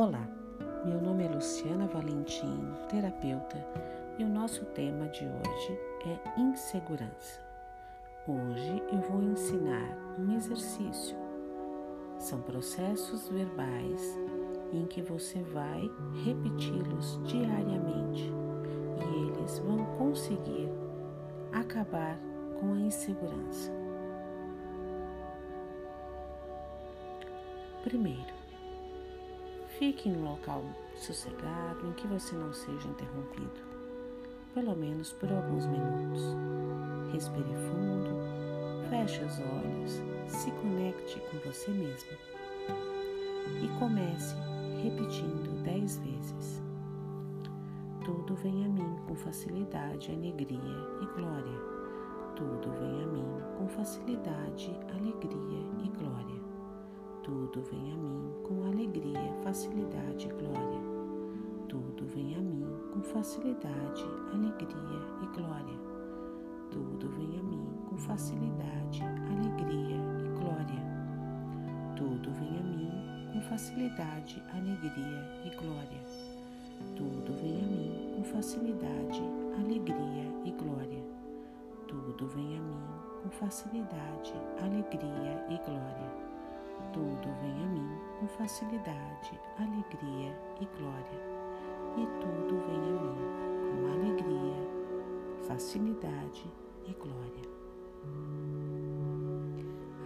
Olá, meu nome é Luciana Valentim, terapeuta, e o nosso tema de hoje é insegurança. Hoje eu vou ensinar um exercício. São processos verbais em que você vai repeti-los diariamente e eles vão conseguir acabar com a insegurança. Primeiro, Fique em um local sossegado em que você não seja interrompido, pelo menos por alguns minutos. Respire fundo, feche os olhos, se conecte com você mesmo e comece repetindo dez vezes. Tudo vem a mim com facilidade, alegria e glória. Tudo vem a mim com facilidade, alegria e glória. Tudo vem a mim com facilidade e glória. Tudo vem a mim com facilidade, alegria e glória. Tudo vem a mim com facilidade, alegria e glória. Tudo vem a mim com facilidade, alegria e glória. Tudo vem a mim com facilidade, alegria e glória. Tudo vem a mim com facilidade, alegria e glória. Tudo vem a mim com facilidade, alegria e glória, e tudo vem a mim com alegria, facilidade e glória.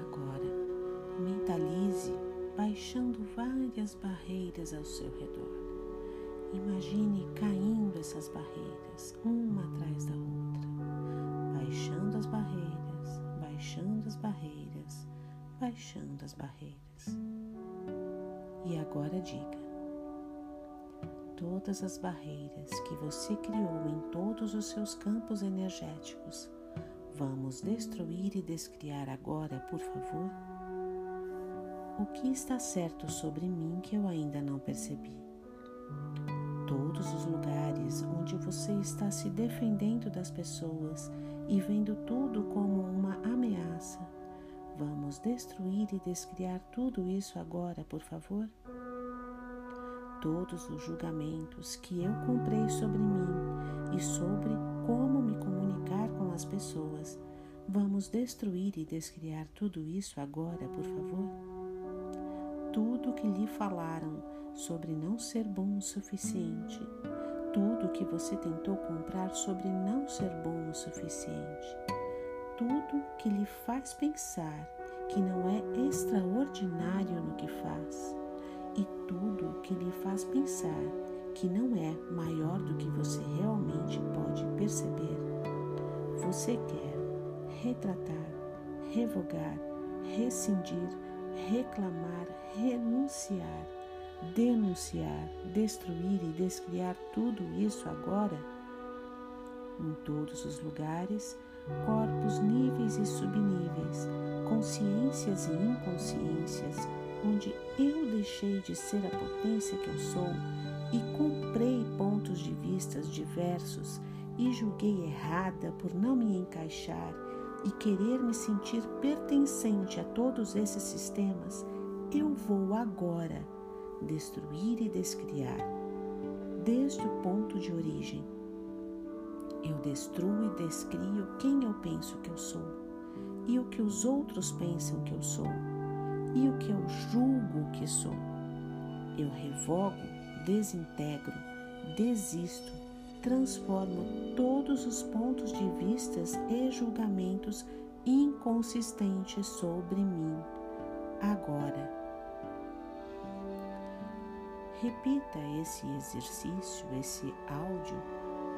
Agora, mentalize baixando várias barreiras ao seu redor. Imagine caindo essas barreiras, uma atrás da outra, baixando as barreiras, baixando as barreiras baixando as barreiras. E agora diga: todas as barreiras que você criou em todos os seus campos energéticos, vamos destruir e descriar agora, por favor? O que está certo sobre mim que eu ainda não percebi? Todos os lugares onde você está se defendendo das pessoas e vendo tudo como uma ameaça Vamos destruir e descriar tudo isso agora, por favor? Todos os julgamentos que eu comprei sobre mim e sobre como me comunicar com as pessoas, vamos destruir e descriar tudo isso agora, por favor? Tudo que lhe falaram sobre não ser bom o suficiente, tudo que você tentou comprar sobre não ser bom o suficiente tudo que lhe faz pensar que não é extraordinário no que faz e tudo que lhe faz pensar que não é maior do que você realmente pode perceber. Você quer retratar, revogar, rescindir, reclamar, renunciar, denunciar, destruir e descriar tudo isso agora? Em todos os lugares, corpos níveis e subníveis, consciências e inconsciências, onde eu deixei de ser a potência que eu sou e comprei pontos de vistas diversos e julguei errada por não me encaixar e querer me sentir pertencente a todos esses sistemas, eu vou agora destruir e descriar, desde o ponto de origem eu destruo e descrio quem eu penso que eu sou, e o que os outros pensam que eu sou, e o que eu julgo que sou. Eu revogo, desintegro, desisto, transformo todos os pontos de vistas e julgamentos inconsistentes sobre mim agora. Repita esse exercício, esse áudio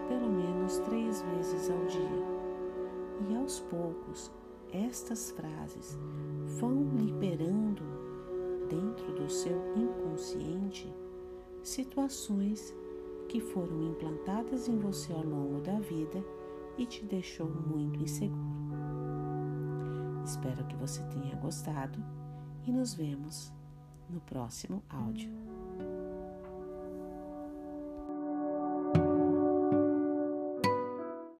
pelo menos três vezes ao dia. E aos poucos, estas frases vão liberando dentro do seu inconsciente situações que foram implantadas em você ao longo da vida e te deixou muito inseguro. Espero que você tenha gostado e nos vemos no próximo áudio.